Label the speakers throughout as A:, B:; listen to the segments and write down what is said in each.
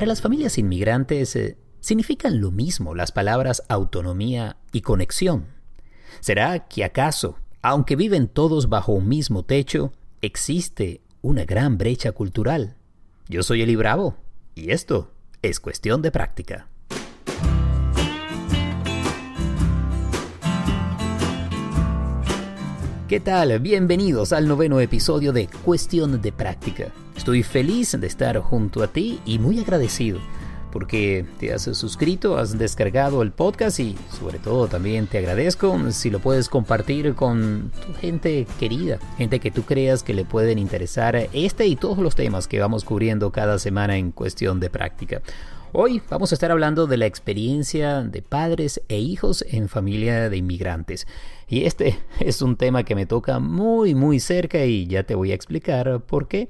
A: Para las familias inmigrantes eh, significan lo mismo las palabras autonomía y conexión. ¿Será que acaso, aunque viven todos bajo un mismo techo, existe una gran brecha cultural? Yo soy Eli Bravo y esto es cuestión de práctica. ¿Qué tal? Bienvenidos al noveno episodio de Cuestión de Práctica. Estoy feliz de estar junto a ti y muy agradecido porque te has suscrito, has descargado el podcast y sobre todo también te agradezco si lo puedes compartir con tu gente querida, gente que tú creas que le pueden interesar este y todos los temas que vamos cubriendo cada semana en cuestión de práctica. Hoy vamos a estar hablando de la experiencia de padres e hijos en familia de inmigrantes. Y este es un tema que me toca muy muy cerca y ya te voy a explicar por qué.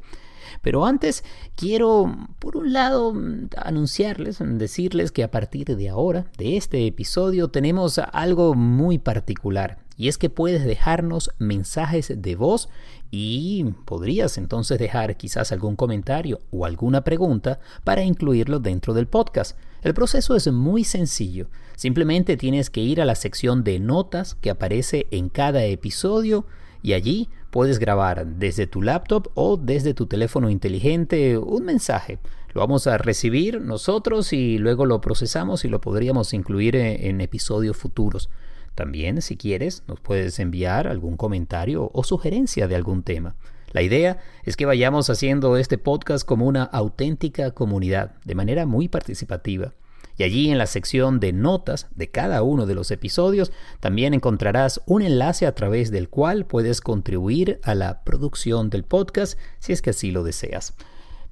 A: Pero antes quiero, por un lado, anunciarles, decirles que a partir de ahora, de este episodio, tenemos algo muy particular. Y es que puedes dejarnos mensajes de voz y podrías entonces dejar quizás algún comentario o alguna pregunta para incluirlo dentro del podcast. El proceso es muy sencillo. Simplemente tienes que ir a la sección de notas que aparece en cada episodio y allí puedes grabar desde tu laptop o desde tu teléfono inteligente un mensaje. Lo vamos a recibir nosotros y luego lo procesamos y lo podríamos incluir en, episodios futuros. También, si quieres, nos puedes enviar algún comentario o sugerencia de algún tema. La idea es que vayamos haciendo este podcast como una auténtica comunidad, de manera muy participativa. Y allí en la sección de notas de cada uno de los episodios también encontrarás un enlace a través del cual puedes contribuir a la producción del podcast si es que así lo deseas.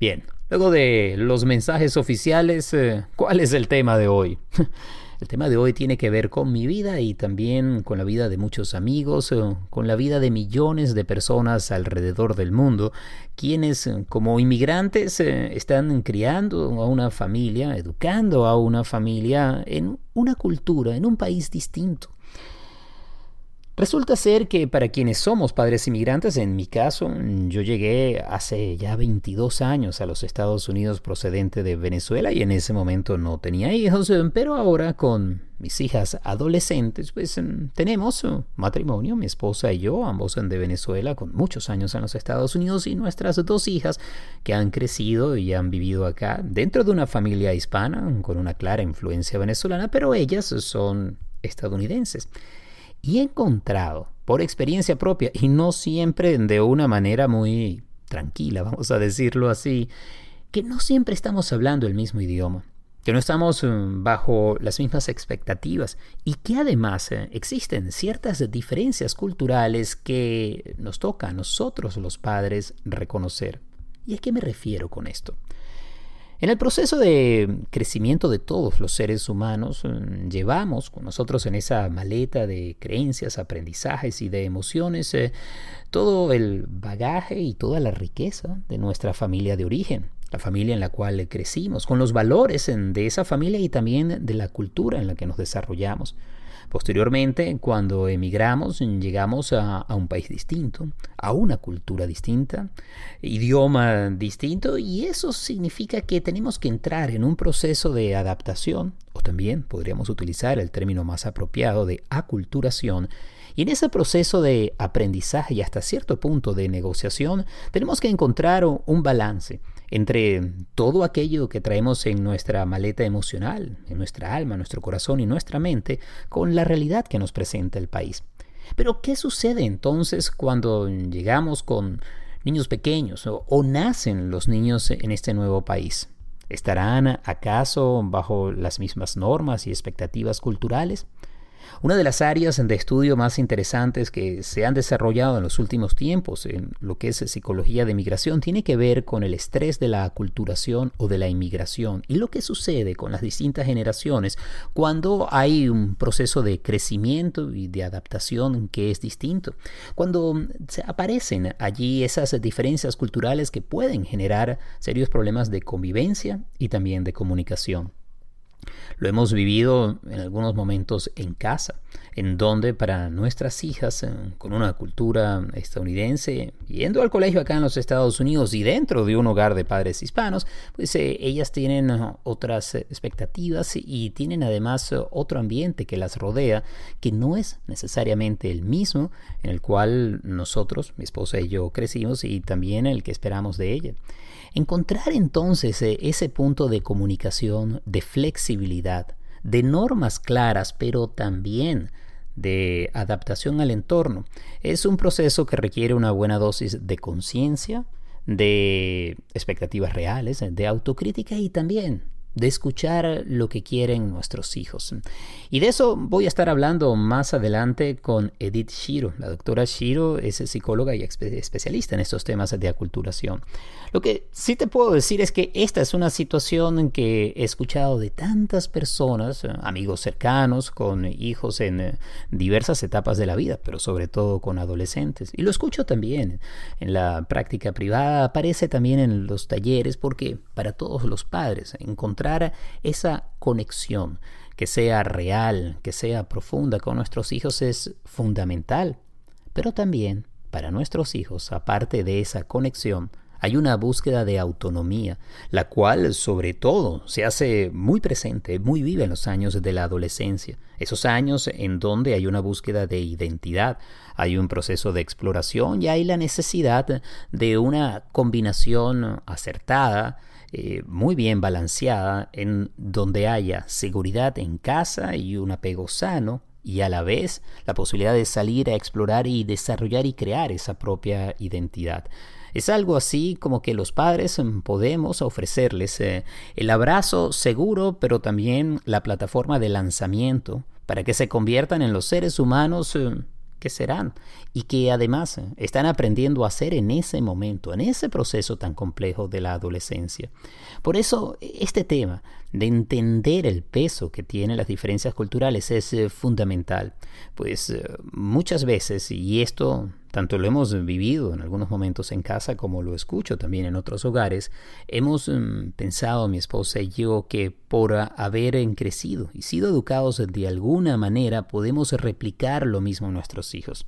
A: Bien, luego de los mensajes oficiales, eh, ¿cuál es el tema de hoy? El tema de hoy tiene que ver con mi vida y también con la vida de muchos amigos, eh, con la vida de millones de personas alrededor del mundo, quienes eh, como inmigrantes eh, están criando a una familia, educando a una familia en una cultura, en un país distinto. Resulta ser que para quienes somos padres inmigrantes, en mi caso, yo llegué hace ya 22 años a los Estados Unidos procedente de Venezuela y en ese momento no tenía hijos, pero ahora con mis hijas adolescentes, pues mm, tenemos matrimonio, mi esposa y yo, ambos de Venezuela, con muchos años en los Estados Unidos y nuestras dos hijas que han crecido y han vivido acá dentro de una familia hispana con una clara influencia venezolana, pero ellas son estadounidenses. Y he encontrado, por experiencia propia, y no siempre de una manera muy tranquila, vamos a decirlo así, que no siempre estamos hablando el mismo idioma, que no estamos eh, bajo las mismas expectativas y que además eh, existen ciertas diferencias culturales que nos toca a nosotros los padres reconocer. ¿Y a qué me refiero con esto? En el proceso de crecimiento de todos los seres humanos, mm, llevamos con nosotros en esa maleta de creencias, aprendizajes y de emociones eh, todo el bagaje y toda la riqueza de nuestra familia de origen, la familia en la cual crecimos, con los valores de esa familia y también de la cultura en la que nos desarrollamos. Posteriormente, cuando emigramos, llegamos a, un país distinto, a una cultura distinta, idioma distinto, y eso significa que tenemos que entrar en un proceso de adaptación, o también podríamos utilizar el término más apropiado de aculturación, y en ese proceso de aprendizaje y hasta cierto punto de negociación, tenemos que encontrar un balance entre todo aquello que traemos en nuestra maleta emocional, en nuestra alma, nuestro corazón y nuestra mente, con la realidad que nos presenta el país. Pero, ¿qué sucede entonces cuando llegamos con niños pequeños o, nacen los niños en este nuevo país? ¿Estarán acaso bajo las mismas normas y expectativas culturales? Una de las áreas de estudio más interesantes que se han desarrollado en los últimos tiempos en lo que es psicología de migración tiene que ver con el estrés de la aculturación o de la inmigración y lo que sucede con las distintas generaciones cuando hay un proceso de crecimiento y de adaptación que es distinto. Cuando aparecen allí esas diferencias culturales que pueden generar serios problemas de convivencia y también de comunicación. Lo hemos vivido en algunos momentos en casa, en donde para nuestras hijas, eh, con una cultura estadounidense, yendo al colegio acá en los Estados Unidos y dentro de un hogar de padres hispanos, pues eh, ellas tienen uh, otras expectativas y tienen además otro ambiente que las rodea, que no es necesariamente el mismo en el cual nosotros, mi esposa y yo, crecimos y también el que esperamos de ella. Encontrar entonces eh, ese punto de comunicación, de flexibilidad, de normas claras, pero también de adaptación al entorno, es un proceso que requiere una buena dosis de conciencia, de expectativas reales, de autocrítica y también de escuchar lo que quieren nuestros hijos. Y de eso voy a estar hablando más adelante con Edith Shiro. La doctora Shiro es psicóloga y especialista en estos temas de aculturación. Lo que sí te puedo decir es que esta es una situación que he escuchado de tantas personas, amigos cercanos, con hijos en eh, diversas etapas de la vida, pero sobre todo con adolescentes. Y lo escucho también en la práctica privada, aparece también en los talleres, porque para todos los padres encontrar esa conexión que sea real, que sea profunda con nuestros hijos es fundamental. Pero también para nuestros hijos, aparte de esa conexión, hay una búsqueda de autonomía, la cual sobre todo se hace muy presente, muy viva en los años de la adolescencia, esos años en donde hay una búsqueda de identidad, hay un proceso de exploración y hay la necesidad de una combinación acertada eh, muy bien balanceada en donde haya seguridad en casa y un apego sano y a la vez la posibilidad de salir a explorar y desarrollar y crear esa propia identidad. Es algo así como que los padres podemos ofrecerles eh, el abrazo seguro, pero también la plataforma de lanzamiento para que se conviertan en los seres humanos eh, que serán y que además están aprendiendo a hacer en ese momento, en ese proceso tan complejo de la adolescencia. Por eso este tema de entender el peso que tienen las diferencias culturales es eh, fundamental, pues eh, muchas veces, y esto tanto lo hemos vivido en algunos momentos en casa como lo escucho también en otros hogares, hemos mm, pensado mi esposa y yo que por haber crecido y sido educados de alguna manera podemos replicar lo mismo en nuestros hijos.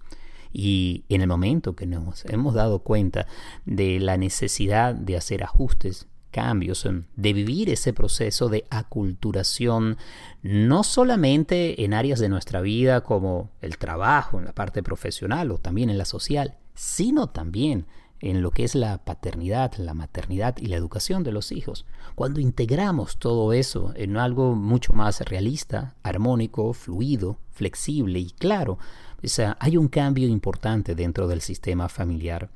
A: Y en el momento que nos hemos dado cuenta de la necesidad de hacer ajustes, cambios, de vivir ese proceso de aculturación, no solamente en áreas de nuestra vida como el trabajo, en la parte profesional o también en la social, sino también en lo que es la paternidad, la maternidad y la educación de los hijos. Cuando integramos todo eso en algo mucho más realista, armónico, fluido, flexible y claro, pues, hay un cambio importante dentro del sistema familiar.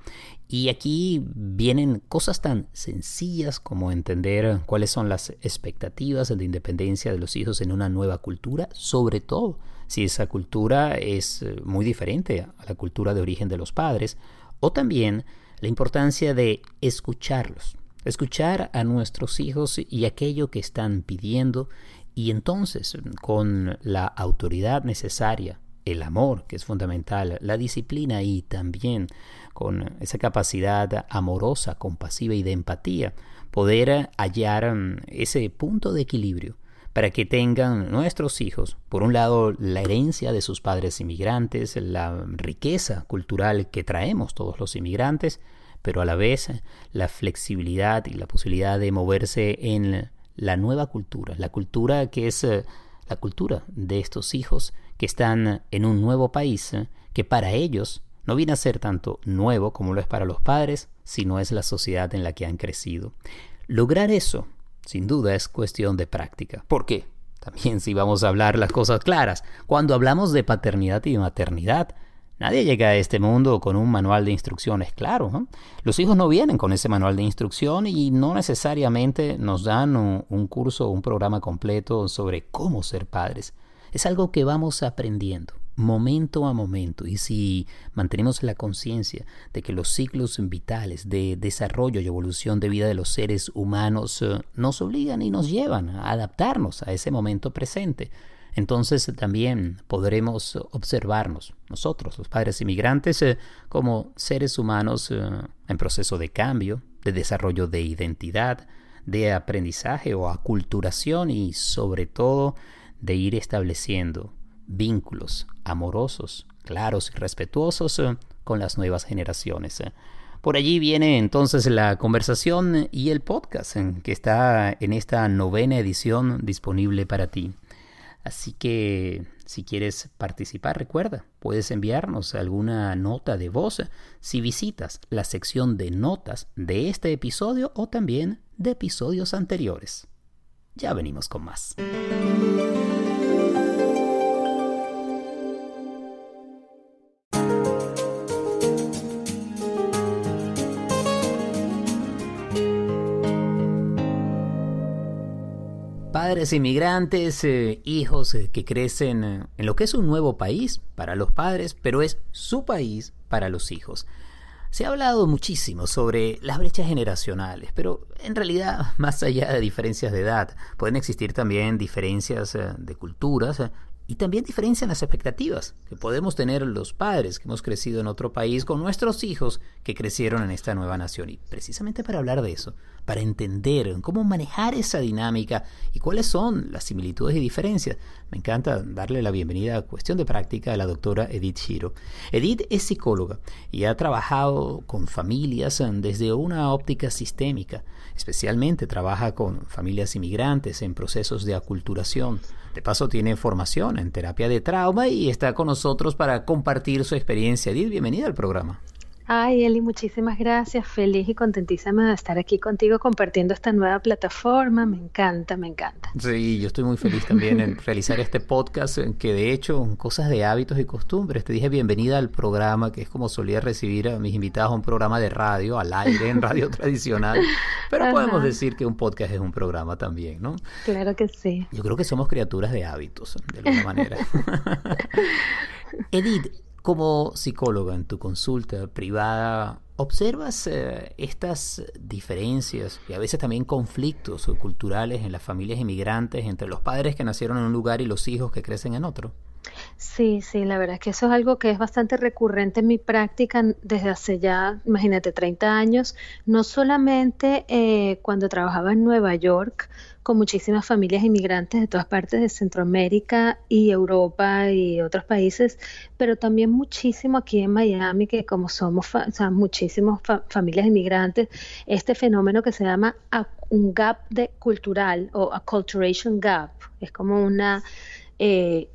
A: Y aquí vienen cosas tan sencillas como entender cuáles son las expectativas de independencia de los hijos en una nueva cultura, sobre todo si esa cultura es eh, muy diferente a la cultura de origen de los padres, o también la importancia de escucharlos, escuchar a nuestros hijos y aquello que están pidiendo y entonces con la autoridad necesaria, el amor que es fundamental, la disciplina y también con esa capacidad amorosa, compasiva y de empatía, poder hallar mm, ese punto de equilibrio para que tengan nuestros hijos, por un lado, la herencia de sus padres inmigrantes, la riqueza cultural que traemos todos los inmigrantes, pero a la vez la flexibilidad y la posibilidad de moverse en la nueva cultura, la cultura que es eh, la cultura de estos hijos que están en un nuevo país, que para ellos no viene a ser tanto nuevo como lo es para los padres, sino es la sociedad en la que han crecido. Lograr eso, sin duda, es cuestión de práctica. ¿Por qué? También si vamos a hablar las cosas claras, cuando hablamos de paternidad y maternidad, Nadie llega a este mundo con un manual de instrucciones claro. Los hijos no vienen con ese manual de instrucción y no necesariamente nos dan un, un curso o un programa completo sobre cómo ser padres. Es algo que vamos aprendiendo momento a momento. Y si mantenemos la conciencia de que los ciclos vitales de desarrollo y evolución de vida de los seres humanos eh, nos obligan y nos llevan a adaptarnos a ese momento presente, entonces también podremos observarnos nosotros, los padres inmigrantes, eh, como seres humanos eh, en proceso de cambio, de desarrollo de identidad, de aprendizaje o aculturación y sobre todo de ir estableciendo vínculos amorosos, claros y respetuosos eh, con las nuevas generaciones. Eh. Por allí viene entonces la conversación y el podcast eh, que está en esta novena edición disponible para ti. Así que si quieres participar, recuerda, puedes enviarnos alguna nota de voz si visitas la sección de notas de este episodio o también de episodios anteriores. Ya venimos con más. Padres inmigrantes, eh, hijos eh, que crecen eh, en lo que es un nuevo país para los padres, pero es su país para los hijos. Se ha hablado muchísimo sobre las brechas generacionales, pero en realidad, más allá de diferencias de edad, pueden existir también diferencias de culturas y también diferencian las expectativas que podemos tener los padres que hemos crecido en otro país con nuestros hijos que crecieron en esta nueva nación. Y precisamente para hablar de eso, para entender cómo manejar esa dinámica y cuáles son las similitudes y diferencias, me encanta darle la bienvenida a Cuestión de Práctica a la doctora Edith Shiro. Edith es psicóloga y ha trabajado con familias desde una óptica sistémica. Especialmente trabaja con familias inmigrantes en procesos de aculturación de paso tiene formación en terapia de trauma y está con nosotros para compartir su experiencia. Edith, bienvenida al programa.
B: Ay, Eli, muchísimas gracias. Feliz y contentísima de estar aquí contigo compartiendo esta nueva plataforma. Me encanta, me encanta.
A: Sí, yo estoy muy feliz también en realizar este podcast, que de hecho, cosas de hábitos y costumbres. Te dije bienvenida al programa, que es como solía recibir a mis invitados a un programa de radio, al aire, en radio tradicional. Pero podemos decir que un podcast es un programa también, ¿no?
B: Claro que sí.
A: Yo creo que somos criaturas de hábitos, de alguna manera. Edith, como psicóloga en tu consulta privada, ¿observas eh, estas diferencias y a veces también conflictos culturales en las familias inmigrantes entre los padres que nacieron en un lugar y los hijos que crecen en otro?
B: Sí, sí, la verdad es que eso es algo que es bastante recurrente en mi práctica desde hace ya, imagínate, 30 años, no solamente eh, cuando trabajaba en Nueva York con muchísimas familias inmigrantes de todas partes de Centroamérica y Europa y otros países, pero también muchísimo aquí en Miami, que como somos o sea, muchísimas familias inmigrantes, este fenómeno que se llama un gap de cultural o acculturation gap, es como una eh,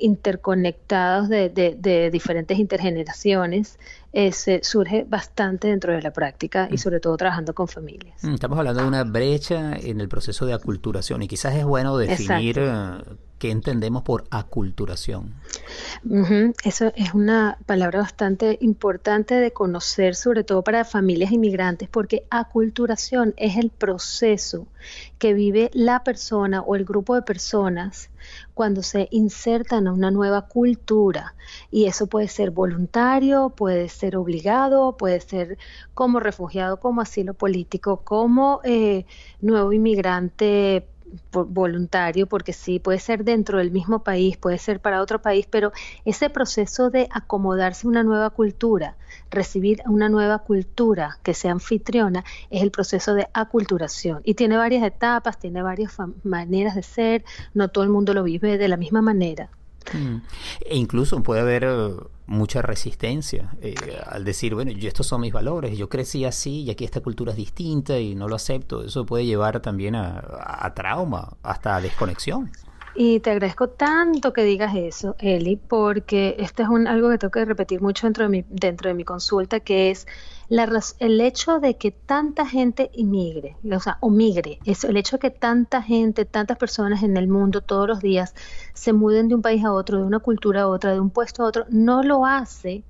B: interconectados de, de, diferentes intergeneraciones eh, surge bastante dentro de la práctica y mm. sobre todo trabajando con familias.
A: Mm, estamos hablando de una brecha en el proceso de aculturación y quizás es bueno definir qué entendemos por aculturación.
B: Eso es una palabra bastante importante de conocer, sobre todo para familias inmigrantes, porque aculturación es el proceso que vive la persona o el grupo de personas cuando se insertan a una nueva cultura. Y eso puede ser voluntario, puede ser obligado, puede ser como refugiado, como asilo político, como eh, nuevo inmigrante voluntario, porque sí, puede ser dentro del mismo país, puede ser para otro país, pero ese proceso de acomodarse a una nueva cultura, recibir una nueva cultura que sea anfitriona, es el proceso de aculturación. Y tiene varias etapas, tiene varias maneras de ser, no todo el mundo lo vive de la misma manera.
A: Mm. E incluso puede haber eh, mucha resistencia eh, al decir, bueno, yo, estos son mis valores, yo crecí así y aquí esta cultura es distinta y no lo acepto. Eso puede llevar también a, trauma, hasta a desconexión.
B: Y te agradezco tanto que digas eso, Eli, porque esto es un, algo que tengo que repetir mucho dentro de mi, dentro de mi consulta, que es el hecho de que tanta gente inmigre, o sea, o migre, es el hecho de que tanta gente, tantas personas en el mundo todos los días se muden de un país a otro, de una cultura a otra, de un puesto a otro, no lo hace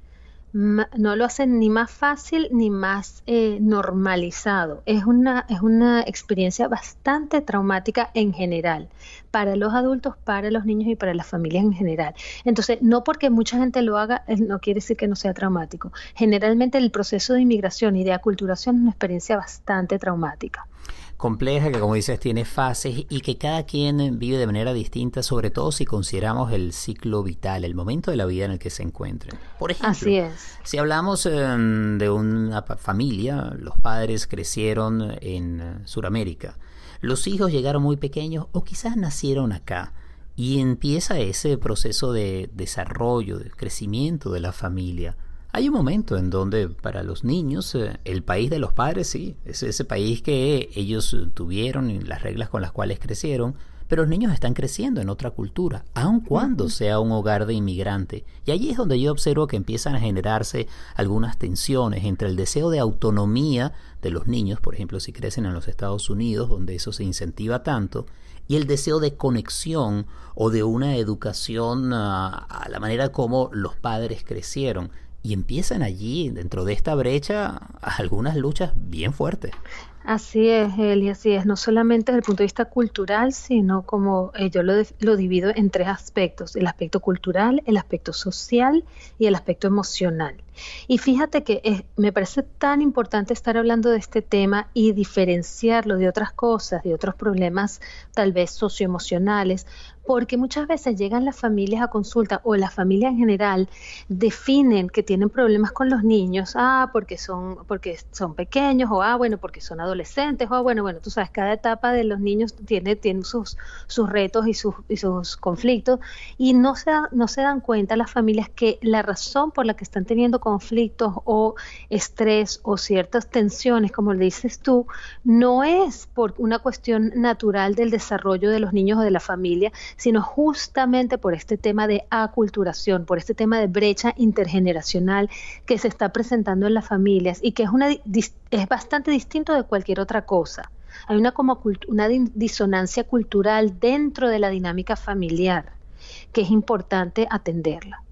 B: no lo hace ni más fácil ni más eh, normalizado. Es una, es una experiencia bastante traumática en general, para los adultos, para los niños y para las familias en general. Entonces, no porque mucha gente lo haga, eh, no quiere decir que no sea traumático. Generalmente el proceso de inmigración y de aculturación es una experiencia bastante traumática
A: compleja que como dices tiene fases y que cada quien vive de manera distinta, sobre todo si consideramos el ciclo vital, el momento de la vida en el que se encuentren. Por ejemplo, si hablamos em, de una familia, los padres crecieron en eh, Sudamérica, los hijos llegaron muy pequeños o quizás nacieron acá. Y empieza ese proceso de desarrollo, de crecimiento de la familia. Hay un momento en donde para los niños eh, el país de los padres sí, es ese país que ellos tuvieron y las reglas con las cuales crecieron, pero los niños están creciendo en otra cultura, aun cuando sea un hogar de inmigrante. Y allí es donde yo observo que empiezan a generarse algunas tensiones entre el deseo de autonomía de los niños, por ejemplo, si crecen en los Estados Unidos, donde eso se incentiva tanto, y el deseo de conexión o de una educación ah, a la manera como los padres crecieron y empiezan allí, dentro de esta brecha, algunas luchas bien fuertes.
B: Así es, Eli, así es. No solamente desde el punto de vista cultural, sino como eh, yo lo, lo, divido en tres aspectos. El aspecto cultural, el aspecto social y el aspecto emocional. Y fíjate que me parece tan importante estar hablando de este tema y diferenciarlo de otras cosas, de otros problemas tal vez socioemocionales, porque muchas veces llegan las familias a consulta o las familias en general definen que tienen problemas con los niños, ah, porque son, porque son pequeños, o ah, bueno, porque son adolescentes, o ah, bueno, bueno, tú sabes, cada etapa de los niños tiene, tiene sus, sus retos y sus, y sus conflictos, y no se, no se dan cuenta las familias que la razón por la que están teniendo conflictos o estrés o ciertas tensiones, como le dices tú, no es por una cuestión natural del desarrollo de los niños o de la familia, sino justamente por este tema de aculturación, por este tema de brecha intergeneracional que se está presentando en las familias y que es, una, es bastante distinto de cualquier otra cosa. Hay una, como una disonancia cultural dentro de la dinámica familiar que es importante atenderla.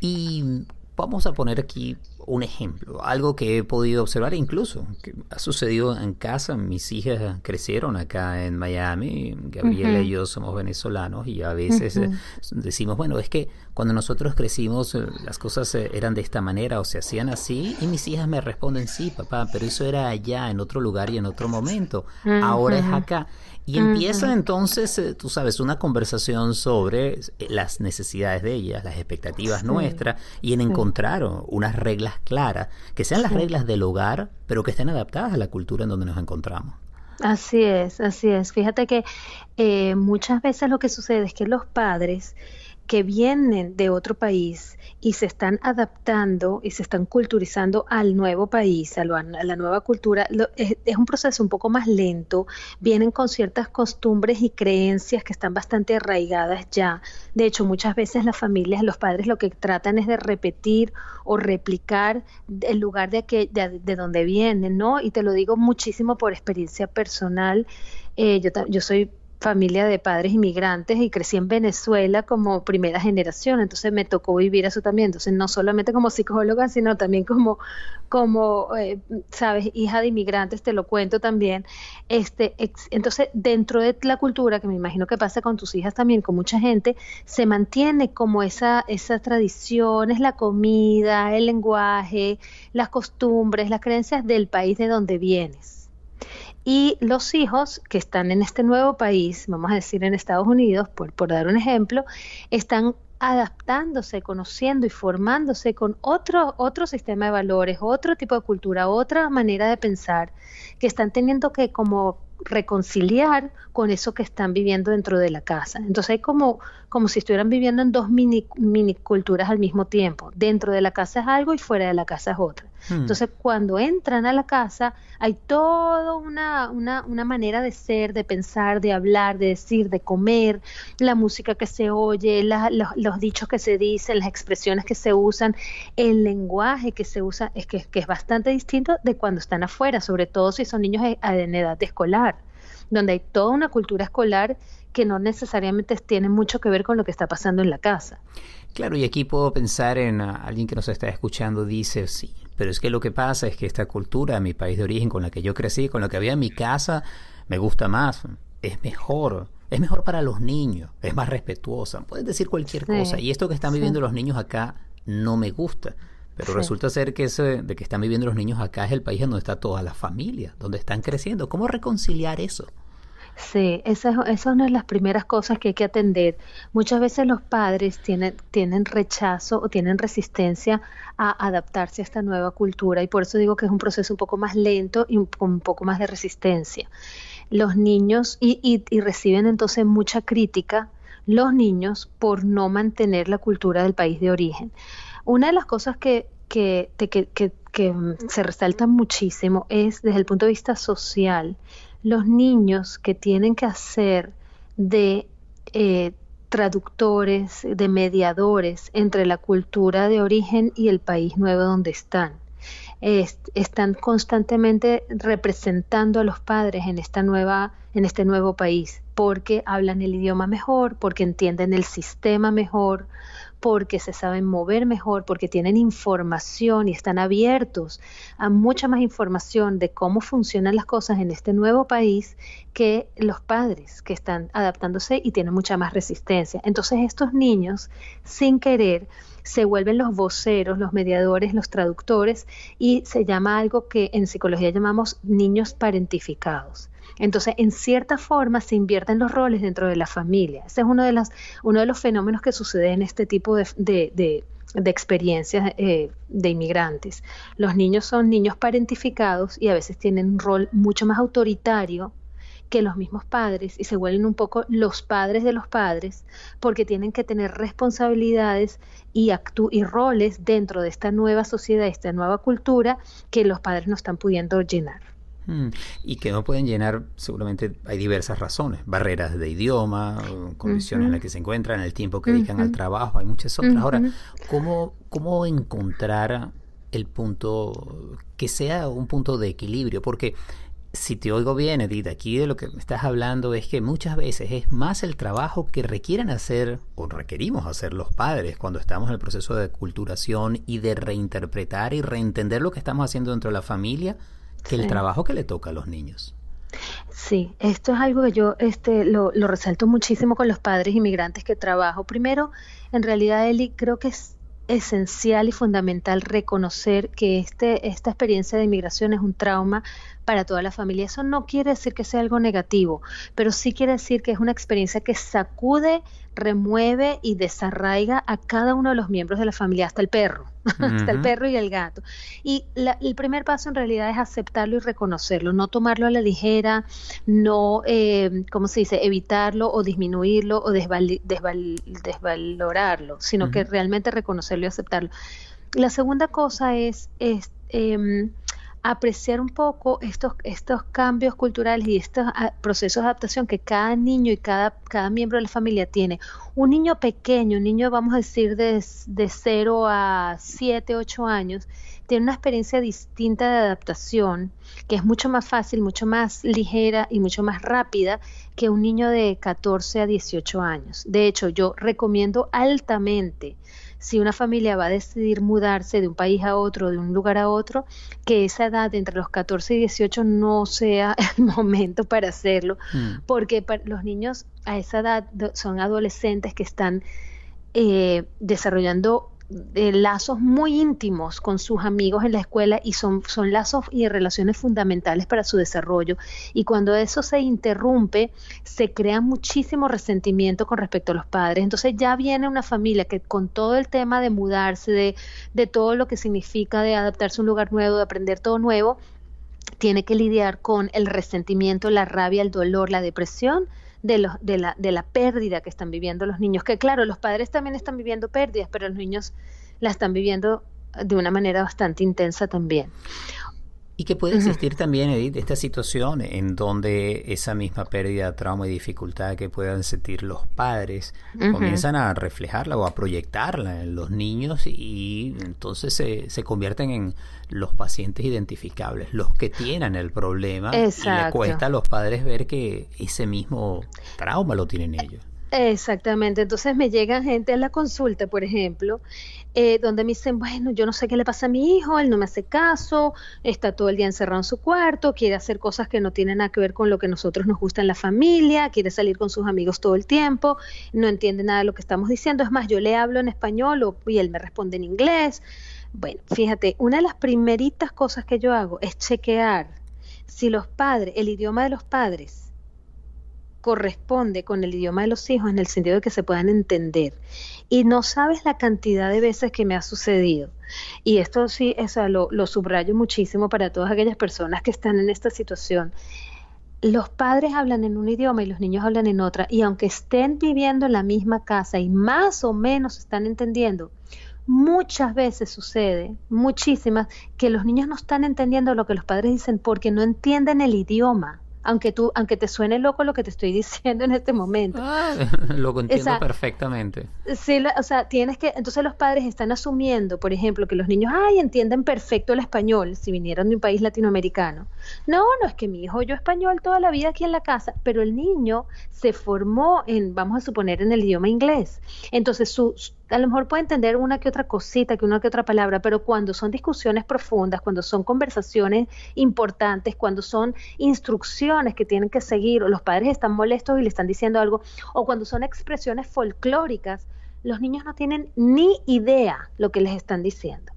A: Y vamos a poner aquí un ejemplo, algo que he podido observar incluso, que ha sucedido en casa, mis hijas crecieron acá en Miami, Gabriela y yo somos venezolanos y a veces eh, decimos, bueno, es que cuando nosotros crecimos eh, las cosas eh, eran de esta manera o se hacían así y mis hijas me responden, sí, papá, pero eso era allá, en otro lugar y en otro momento, ahora es acá. Y empieza entonces, eh, tú sabes, una conversación sobre eh, las necesidades de ellas, las expectativas nuestras, y en encontrar unas reglas claras, que sean las reglas del hogar, pero que estén adaptadas a la cultura en donde nos encontramos.
B: Así es, así es. Fíjate que eh, muchas veces lo que sucede es que los padres que vienen de otro país y se están adaptando y se están culturizando al nuevo país, a, la nueva cultura, es, un proceso un poco más lento, vienen con ciertas costumbres y creencias que están bastante arraigadas ya. De hecho, muchas veces las familias, los padres lo que tratan es de repetir o replicar el lugar de, que, de, donde vienen, ¿no? Y te lo digo muchísimo por experiencia personal. Eh, yo soy familia de padres inmigrantes y crecí en Venezuela como primera generación, entonces me tocó vivir eso también, entonces no solamente como psicóloga, sino también como, como eh, sabes, hija de inmigrantes, te lo cuento también. Este, entonces, dentro de la cultura, que me imagino que pasa con tus hijas también, con mucha gente, se mantiene como esa, esa tradición, es la comida, el lenguaje, las costumbres, las creencias del país de donde vienes. Y los hijos que están en este nuevo país, vamos a decir en Estados Unidos, por, dar un ejemplo, están adaptándose, conociendo y formándose con otro, otro sistema de valores, otro tipo de cultura, otra manera de pensar, que están teniendo que como reconciliar con eso que están viviendo dentro de la casa. Entonces hay como, como si estuvieran viviendo en dos mini, mini culturas al mismo tiempo. Dentro de la casa es algo y fuera de la casa es otra. Hmm. Entonces cuando entran a la casa hay toda una, una, una, manera de ser, de pensar, de hablar, de decir, de comer, la música que se oye, los, dichos que se dicen, las expresiones que se usan, el lenguaje que se usa, es que, que es bastante distinto de cuando están afuera, sobre todo si son niños en edad escolar donde hay toda una cultura escolar que no necesariamente tiene mucho que ver con lo que está pasando en la casa.
A: Claro, y aquí puedo pensar en alguien que nos está escuchando, dice, sí, pero es que lo que pasa es que esta cultura, mi país de origen, con la que yo crecí, con la que había en mi casa, me gusta más, es mejor. es mejor para los niños, es más respetuosa, puedes decir cualquier cosa. Y esto que están viviendo los niños acá no me gusta. Pero resulta ser que ese de que están viviendo los niños acá es el país donde está toda la familia, donde están creciendo. ¿Cómo reconciliar eso?
B: Sí, esa es, una de las primeras cosas que hay que atender. Muchas veces los padres tienen, tienen rechazo o tienen resistencia a adaptarse a esta nueva cultura y por eso digo que es un proceso un poco más lento y con un poco más de resistencia. Los niños, y, y, reciben entonces mucha crítica, los niños por no mantener la cultura del país de origen. Una de las cosas que, que, que, que se resaltan muchísimo es desde el punto de vista social los niños que tienen que hacer de eh, traductores, de mediadores entre la cultura de origen y el país nuevo donde están. están constantemente representando a los padres en esta nueva en este nuevo país porque hablan el idioma mejor, porque entienden el sistema mejor, porque se saben mover mejor, porque tienen información y están abiertos a mucha más información de cómo funcionan las cosas en este nuevo país que los padres que están adaptándose y tienen mucha más resistencia. Entonces estos niños, sin querer, se vuelven los voceros, los mediadores, los traductores y se llama algo que en psicología llamamos niños parentificados. Entonces, en cierta forma se invierten los roles dentro de la familia. Ese es uno de, las, uno de los fenómenos que sucede en este tipo de, de, experiencias eh, de inmigrantes. Los niños son niños parentificados y a veces tienen un rol mucho más autoritario que los mismos padres y se vuelven un poco los padres de los padres porque tienen que tener responsabilidades y, y roles dentro de esta nueva sociedad, esta nueva cultura que los padres no están pudiendo llenar.
A: Mm, y que no pueden llenar, seguramente hay diversas razones, barreras de idioma, condiciones en las que se encuentran, el tiempo que dedican al trabajo, hay muchas otras. Ahora, ¿cómo, ¿cómo encontrar el punto que sea un punto de equilibrio? Porque si te oigo bien, Edith, aquí de lo que me estás hablando es que muchas veces es más el trabajo que requieren hacer o requerimos hacer los padres cuando estamos en el proceso de culturación y de reinterpretar y reentender lo que estamos haciendo dentro de la familia que el trabajo que le toca a los niños.
B: Sí, esto es algo que yo este, lo, lo resalto muchísimo con los padres inmigrantes que trabajo. Primero, en realidad, Eli, creo que es esencial y fundamental reconocer que este, esta experiencia de inmigración es un trauma para toda la familia. Eso no quiere decir que sea algo negativo, pero sí quiere decir que es una experiencia que sacude, remueve y desarraiga a cada uno de los miembros de la familia, hasta el perro, hasta el perro y el gato. Y el primer paso en realidad es aceptarlo y reconocerlo, no tomarlo a la ligera, no, eh, ¿cómo se dice?, evitarlo o disminuirlo o desvalorarlo, sino que realmente reconocerlo y aceptarlo. La segunda cosa es, es em, apreciar un poco estos, estos cambios culturales y estos ah, procesos de adaptación que cada niño y cada, cada miembro de la familia tiene. Un niño pequeño, un niño vamos a decir de, de 0 a 7, 8 años, tiene una experiencia distinta de adaptación que es mucho más fácil, mucho más ligera y mucho más rápida que un niño de 14 a 18 años. De hecho, yo recomiendo altamente si una familia va a decidir mudarse de un país a otro, de un lugar a otro, que esa edad entre los 14 y 18 no sea el momento para hacerlo, mm. porque los niños a esa edad son adolescentes que están eh, desarrollando de lazos muy íntimos con sus amigos en la escuela y son, son lazos y relaciones fundamentales para su desarrollo. Y cuando eso se interrumpe, se crea muchísimo resentimiento con respecto a los padres. Entonces ya viene una familia que con todo el tema de mudarse, de, de todo lo que significa de adaptarse a un lugar nuevo, de aprender todo nuevo, tiene que lidiar con el resentimiento, la rabia, el dolor, la depresión de, de, la, de la pérdida que están viviendo los niños, que claro, los padres también están viviendo pérdidas, pero los niños la están viviendo de una manera bastante intensa también.
A: Y que puede existir también, Edith, esta situación en donde esa misma pérdida, trauma y dificultad que puedan sentir los padres comienzan a reflejarla o a proyectarla en los niños y entonces se, se convierten en los pacientes identificables, los que tienen el problema y le cuesta a los padres ver que ese mismo trauma lo tienen ellos.
B: Exactamente, entonces me llega gente a la consulta, por ejemplo, eh, donde me dicen, bueno, yo no sé qué le pasa a mi hijo, él no me hace caso, está todo el día encerrado en su cuarto, quiere hacer cosas que no tienen nada que ver con lo que nosotros nos gusta en la familia, quiere salir con sus amigos todo el tiempo, no entiende nada de lo que estamos diciendo, es más, yo le hablo en español y él me responde en inglés. Bueno, fíjate, una de las primeritas cosas que yo hago es chequear si los padres, el idioma de los padres, corresponde con el idioma de los hijos en el sentido de que se puedan entender. Y no sabes la cantidad de veces que me ha sucedido. Y esto sí, o lo, lo subrayo muchísimo para todas aquellas personas que están en esta situación los padres hablan en un idioma y los niños hablan en otra, y aunque estén viviendo en la misma casa y más o menos están entendiendo, muchas veces sucede, muchísimas, que los niños no están entendiendo lo que los padres dicen porque no entienden el idioma aunque tú, aunque te suene loco lo que te estoy diciendo en este momento.
A: Ah, lo entiendo perfectamente.
B: Sí, o sea, tienes que, entonces los padres están asumiendo, por ejemplo, que los niños, ay, entienden perfecto el español si vinieron de un país latinoamericano. No, no es que mi hijo yo español toda la vida aquí en la casa, pero el niño se formó en, vamos a suponer, en el idioma inglés. Entonces su, a lo mejor puede entender una que otra cosita, que una que otra palabra, pero cuando son discusiones profundas, cuando son conversaciones importantes, cuando son instrucciones que tienen que seguir, o los padres están molestos y le están diciendo algo, o cuando son expresiones folclóricas, los niños no tienen ni idea lo que les están diciendo.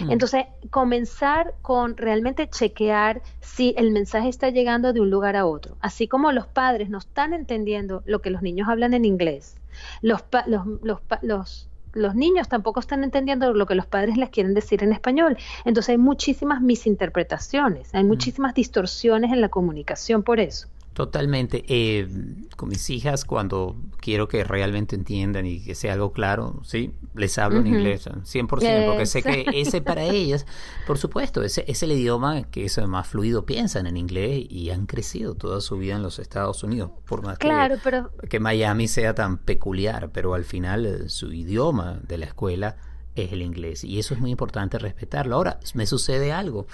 B: Mm. Entonces, comenzar con realmente chequear si el mensaje está llegando de un lugar a otro. Así como los padres no están entendiendo lo que los niños hablan en inglés, los, los, los, los los niños tampoco están entendiendo lo que los padres les quieren decir en español. Entonces hay muchísimas misinterpretaciones, hay mm. muchísimas distorsiones en la comunicación por eso.
A: Totalmente. Eh, con mis hijas, cuando quiero que realmente entiendan y que sea algo claro, sí, les hablo en inglés, 100%, porque sé que ese para ellas, por supuesto, ese es el idioma que es más fluido, piensan en inglés y han crecido toda su vida en los Estados Unidos, por más
B: claro, que,
A: que Miami sea tan peculiar, pero al final eh, su idioma de la escuela es el inglés y eso es muy importante respetarlo. Ahora, me sucede algo.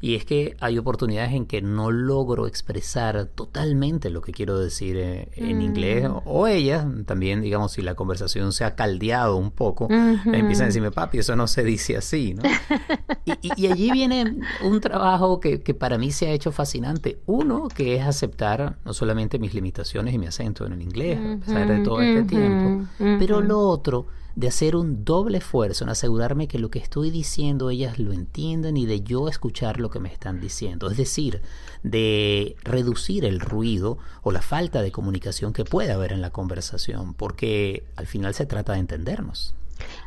A: Y es que hay oportunidades en que no logro expresar totalmente lo que quiero decir eh, en inglés. Mm. O ella también, digamos, si la conversación se ha caldeado un poco, empiezan a decirme, papi, eso no se dice así. ¿no? y, allí viene un trabajo que, que para mí se ha hecho fascinante. Uno, que es aceptar no solamente mis limitaciones y mi acento en el inglés, a pesar de todo este tiempo, pero lo otro de hacer un doble esfuerzo en asegurarme que lo que estoy diciendo ellas lo entienden y de yo escuchar lo que me están diciendo. Es decir, de reducir el ruido o la falta de comunicación que puede haber en la conversación, porque al final se trata de entendernos.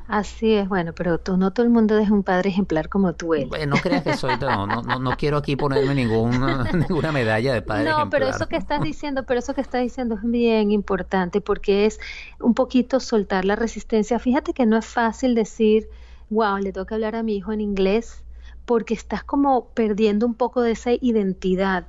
B: Así es, bueno, pero tú no todo el mundo es un padre ejemplar como tú eres.
A: Bueno, no creas que soy, no, no, no, quiero aquí ponerme ninguna, ninguna medalla de padre ejemplar.
B: No, pero eso que estás diciendo, pero eso que estás diciendo es bien importante porque es un poquito soltar la resistencia. Fíjate que no es fácil decir, wow, le tengo que hablar a mi hijo en inglés porque estás como perdiendo un poco de esa identidad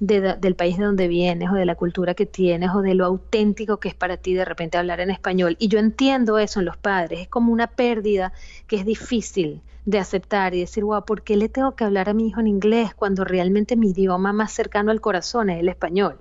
B: del país de donde vienes o de la cultura que tienes o de lo auténtico que es para ti de repente hablar en español. Y yo entiendo eso en los padres, es como una pérdida que es difícil de aceptar y decir, wow, ¿por qué le tengo que hablar a mi hijo en inglés cuando realmente mi idioma más cercano al corazón es el español?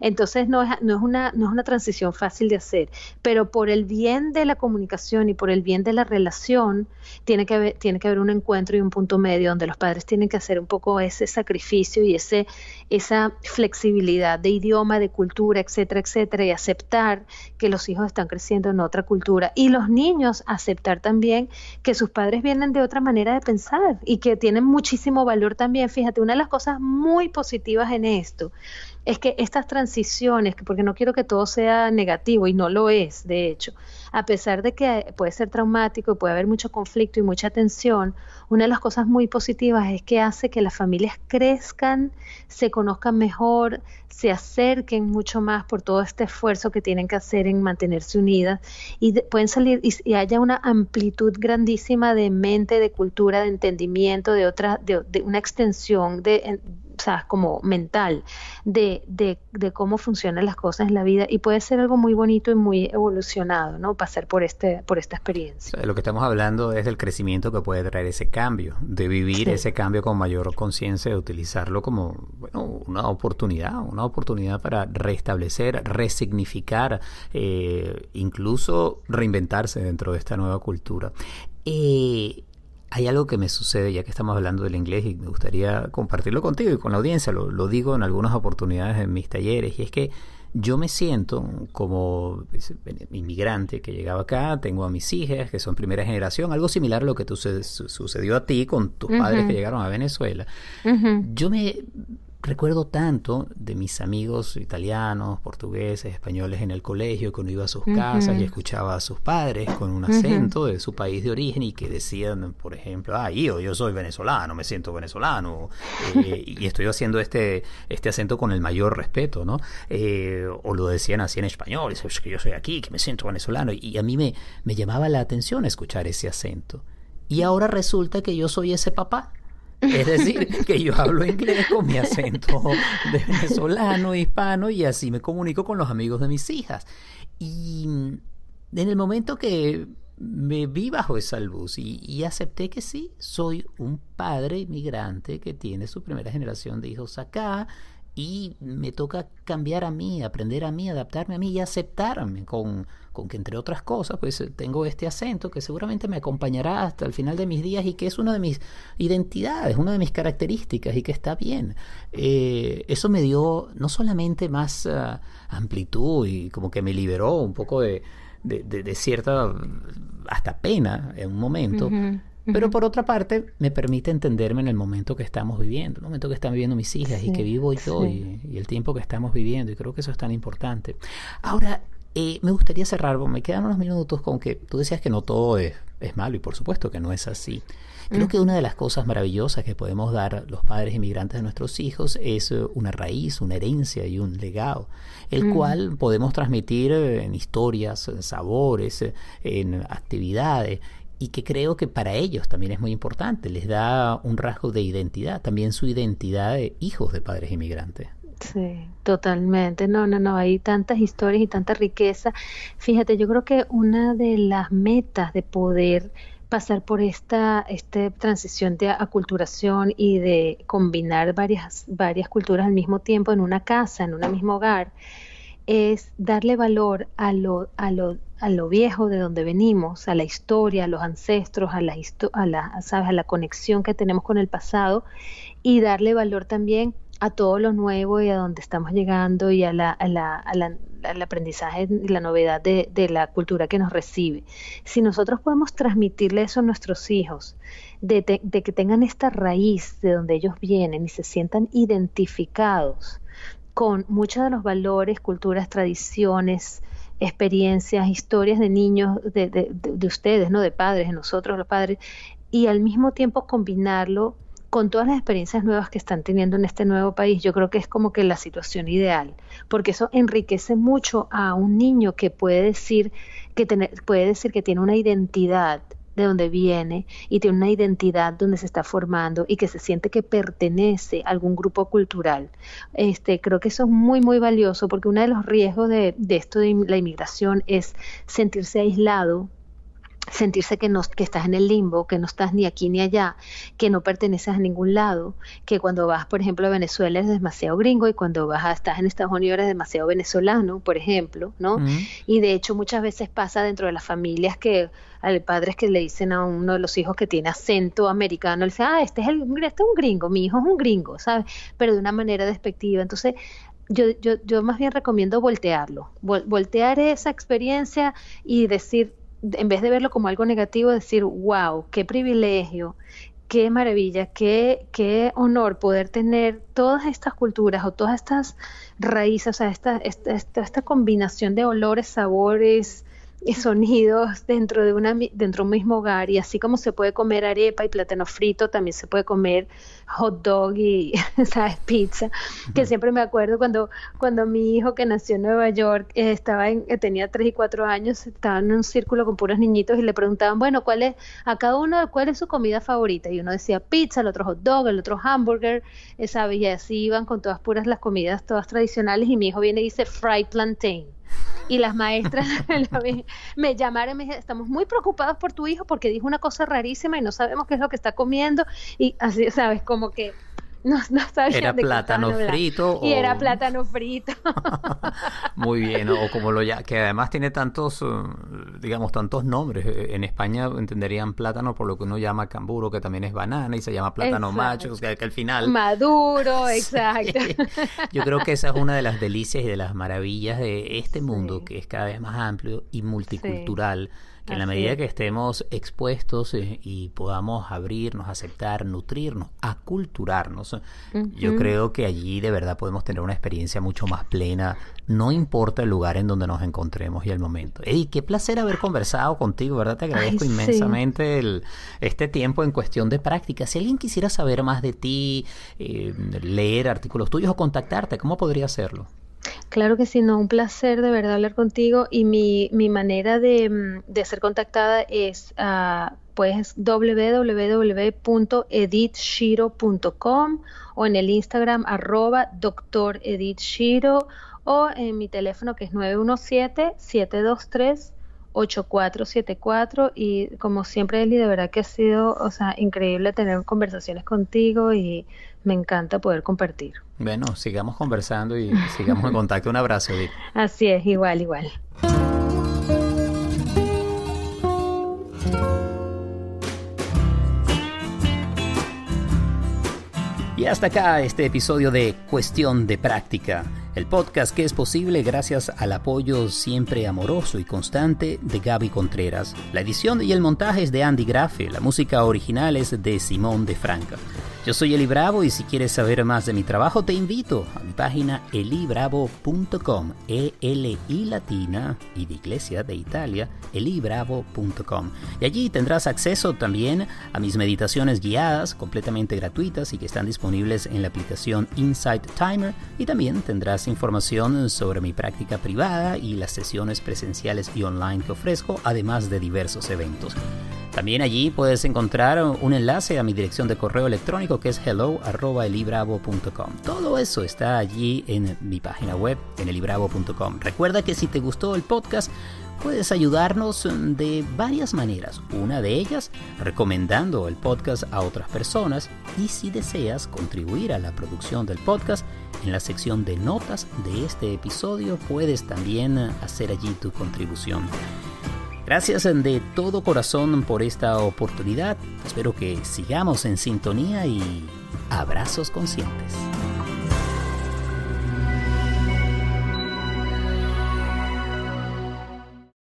B: Entonces no es, no, es una, no es una transición fácil de hacer, pero por el bien de la comunicación y por el bien de la relación, tiene que haber, tiene que haber un encuentro y un punto medio donde los padres tienen que hacer un poco ese sacrificio y ese, esa flexibilidad de idioma, de cultura, etcétera, etcétera, y aceptar que los hijos están creciendo en otra cultura. Y los niños aceptar también que sus padres vienen de otra manera de pensar y que tienen muchísimo valor también. Fíjate, una de las cosas muy positivas en esto es que estas transiciones, porque no quiero que todo sea negativo y no lo es, de hecho, a pesar de que puede ser traumático y puede haber mucho conflicto y mucha tensión, una de las cosas muy positivas es que hace que las familias crezcan, se conozcan mejor, se acerquen mucho más por todo este esfuerzo que tienen que hacer en mantenerse unidas y pueden salir y, haya una amplitud grandísima de mente, de cultura, de entendimiento, de otra, de, una extensión de como mental de, de, de, cómo funcionan las cosas en la vida y puede ser algo muy bonito y muy evolucionado, ¿no? Pasar por, este, por esta experiencia.
A: lo que estamos hablando es del crecimiento que puede traer ese cambio, de vivir ese cambio con mayor conciencia, de utilizarlo como bueno, una oportunidad, una oportunidad para restablecer, resignificar, eh, incluso reinventarse dentro de esta nueva cultura. Eh, hay algo que me sucede, ya que estamos hablando del inglés, y me gustaría compartirlo contigo y con la audiencia, lo, lo digo en algunas oportunidades en mis talleres, y es que yo me siento como pues, inmigrante que llegaba acá, tengo a mis hijas que son primera generación, algo similar a lo que tú, sucedió a ti con tus padres que llegaron a Venezuela. Yo me recuerdo tanto de mis amigos italianos, portugueses, españoles en el colegio, que uno iba a sus casas y escuchaba a sus padres con un acento de su país de origen y que decían, por ejemplo, ah, yo, yo soy venezolano, me siento venezolano, eh, y estoy haciendo este, este acento con el mayor respeto, ¿no? Eh, o lo decían así en español, es que yo soy aquí, que me siento venezolano, y a mí me, me llamaba la atención escuchar ese acento. Y ahora resulta que yo soy ese papá es decir, que yo hablo inglés con mi acento de venezolano, hispano, y así me comunico con los amigos de mis hijas. Y en el momento que me vi bajo esa luz y, y, acepté que sí, soy un padre inmigrante que tiene su primera generación de hijos acá y me toca cambiar a mí, aprender a mí, adaptarme a mí y aceptarme con, con que entre otras cosas pues eh, tengo este acento que seguramente me acompañará hasta el final de mis días y que es una de mis identidades, una de mis características y que está bien. Eh, eso me dio no solamente más ah, amplitud y como que me liberó un poco de, de, cierta hasta pena en un momento. Pero por otra parte, me permite entenderme en el momento que estamos viviendo, el momento que están viviendo mis hijas y que vivo yo y, y, el tiempo que estamos viviendo. Y creo que eso es tan importante. Ahora, eh, me gustaría cerrar, me quedan unos minutos con que tú decías que no todo es, es malo y por supuesto que no es así. Creo que una de las cosas maravillosas que podemos dar los padres inmigrantes a nuestros hijos es eh, una raíz, una herencia y un legado, el cual podemos transmitir en historias, en sabores, en actividades y que creo que para ellos también es muy importante, les da un rasgo de identidad, también su identidad de hijos de padres inmigrantes.
B: Sí, totalmente. No, no, no, hay tantas historias y tanta riqueza. Fíjate, yo creo que una de las metas de poder pasar por esta, esta transición de aculturación y de combinar varias, varias culturas al mismo tiempo en una casa, en un mismo hogar, es darle valor a lo, a lo, a lo viejo de donde venimos, a la historia, a los ancestros, a la, a la, ¿sabes? a la conexión que tenemos con el pasado y darle valor también a todo lo nuevo y a donde estamos llegando y a la, a la, al aprendizaje y la novedad de, de, la cultura que nos recibe. Si nosotros podemos transmitirle eso a nuestros hijos, de, de, que tengan esta raíz de donde ellos vienen y se sientan identificados con muchos de los valores, culturas, tradiciones, experiencias, historias de niños, de, de, de ustedes, ¿no? de padres, de nosotros los padres, y al mismo tiempo combinarlo con todas las experiencias nuevas que están teniendo en este nuevo país, yo creo que es como que la situación ideal, porque eso enriquece mucho a un niño que puede decir que puede decir que tiene una identidad de donde viene y tiene una identidad donde se está formando y que se siente que pertenece a algún grupo cultural. Este, creo que eso es muy, muy valioso porque uno de los riesgos de, de esto de la inmigración es sentirse aislado sentirse que, no, que estás en el limbo, que no estás ni aquí ni allá, que no perteneces a ningún lado, que cuando vas, por ejemplo, a Venezuela eres demasiado gringo y cuando vas a, estás en Estados Unidos eres demasiado venezolano, por ejemplo, ¿no? Y de hecho muchas veces pasa dentro de las familias que hay padres que le dicen a uno de los hijos que tiene acento americano, le dicen, ah, este es, el, este es un gringo, mi hijo es un gringo, ¿sabes? Pero de una manera despectiva. Entonces, yo, yo, yo más bien recomiendo voltearlo, voltear esa experiencia y decir, en vez de verlo como algo negativo, decir, wow, qué privilegio, qué maravilla, qué, qué honor poder tener todas estas culturas o todas estas raíces, o sea, esta, esta, esta, combinación de olores, sabores, sonidos dentro de una dentro de un mismo hogar y así como se puede comer arepa y plátano frito, también se puede comer hot dog y sabes pizza. Que siempre me acuerdo cuando cuando mi hijo que nació en Nueva York eh, estaba en, eh, tenía 3 y 4 años, estaba en un círculo con puros niñitos y le preguntaban, bueno, ¿cuál es a cada uno cuál es su comida favorita? Y uno decía pizza, el otro hot dog, el otro hamburger, eh, ¿sabes? Y así iban con todas puras las comidas todas tradicionales y mi hijo viene y dice fried plantain y las maestras me llamaron y me dijeron, estamos muy preocupados por tu hijo porque dijo una cosa rarísima y no sabemos qué es lo que está comiendo y así, ¿sabes? Como que no, no
A: Era plátano frito.
B: Y era plátano frito.
A: Muy bien, o como lo ya, que además tiene tantos, eh, digamos, tantos nombres. Eh, en España entenderían plátano por lo que uno llama camburo, que también es banana, y se llama plátano macho, que, que al final...
B: Maduro, exacto.
A: Yo creo que esa es una de las delicias y de las maravillas de este mundo, que es cada vez más amplio y multicultural que en la medida que estemos expuestos eh, y podamos abrirnos, aceptar, nutrirnos, aculturarnos, yo creo que allí de verdad podemos tener una experiencia mucho más plena, no importa el lugar en donde nos encontremos y el momento. Y qué placer haber conversado contigo, ¿verdad? Te agradezco inmensamente el, este tiempo en cuestión de práctica. Si alguien quisiera saber más de ti, eh, leer artículos tuyos o contactarte, ¿cómo podría hacerlo?
B: Claro que sí, no, un placer de verdad hablar contigo y mi, mi manera de, mm, de, ser contactada es uh, pues www.edithshiro.com o en el Instagram arroba doctor o en mi teléfono que es 917-723 8474 y como siempre Eli, de verdad que ha sido, o sea, increíble tener conversaciones contigo y me encanta poder compartir.
A: Bueno, sigamos conversando y sigamos en contacto. Un abrazo.
B: Así es, igual, igual.
A: Y hasta acá este episodio de Cuestión de Práctica, el podcast que es posible gracias al apoyo siempre amoroso y constante de Gaby Contreras. La edición y el montaje es de Andy Grafe, la música original es de Simón de Franca. Yo soy Eli Bravo y si quieres saber más de mi trabajo te invito a mi página elibravo.com, e l i latina y de Iglesia de Italia, elibravo.com. Y allí tendrás acceso también a mis meditaciones guiadas completamente gratuitas y que están disponibles en la aplicación Insight Timer y también tendrás información sobre mi práctica privada y las sesiones presenciales y online que ofrezco, además de diversos eventos. También allí puedes encontrar un enlace a mi dirección de correo electrónico que es hello.elibravo.com. Todo eso está allí en mi página web, en elibravo.com. Recuerda que si te gustó el podcast, puedes ayudarnos de varias maneras. Una de ellas, recomendando el podcast a otras personas y si deseas contribuir a la producción del podcast, en la sección de notas de este episodio puedes también hacer allí tu contribución. Gracias de todo corazón por esta oportunidad. Espero que sigamos en sintonía y abrazos conscientes.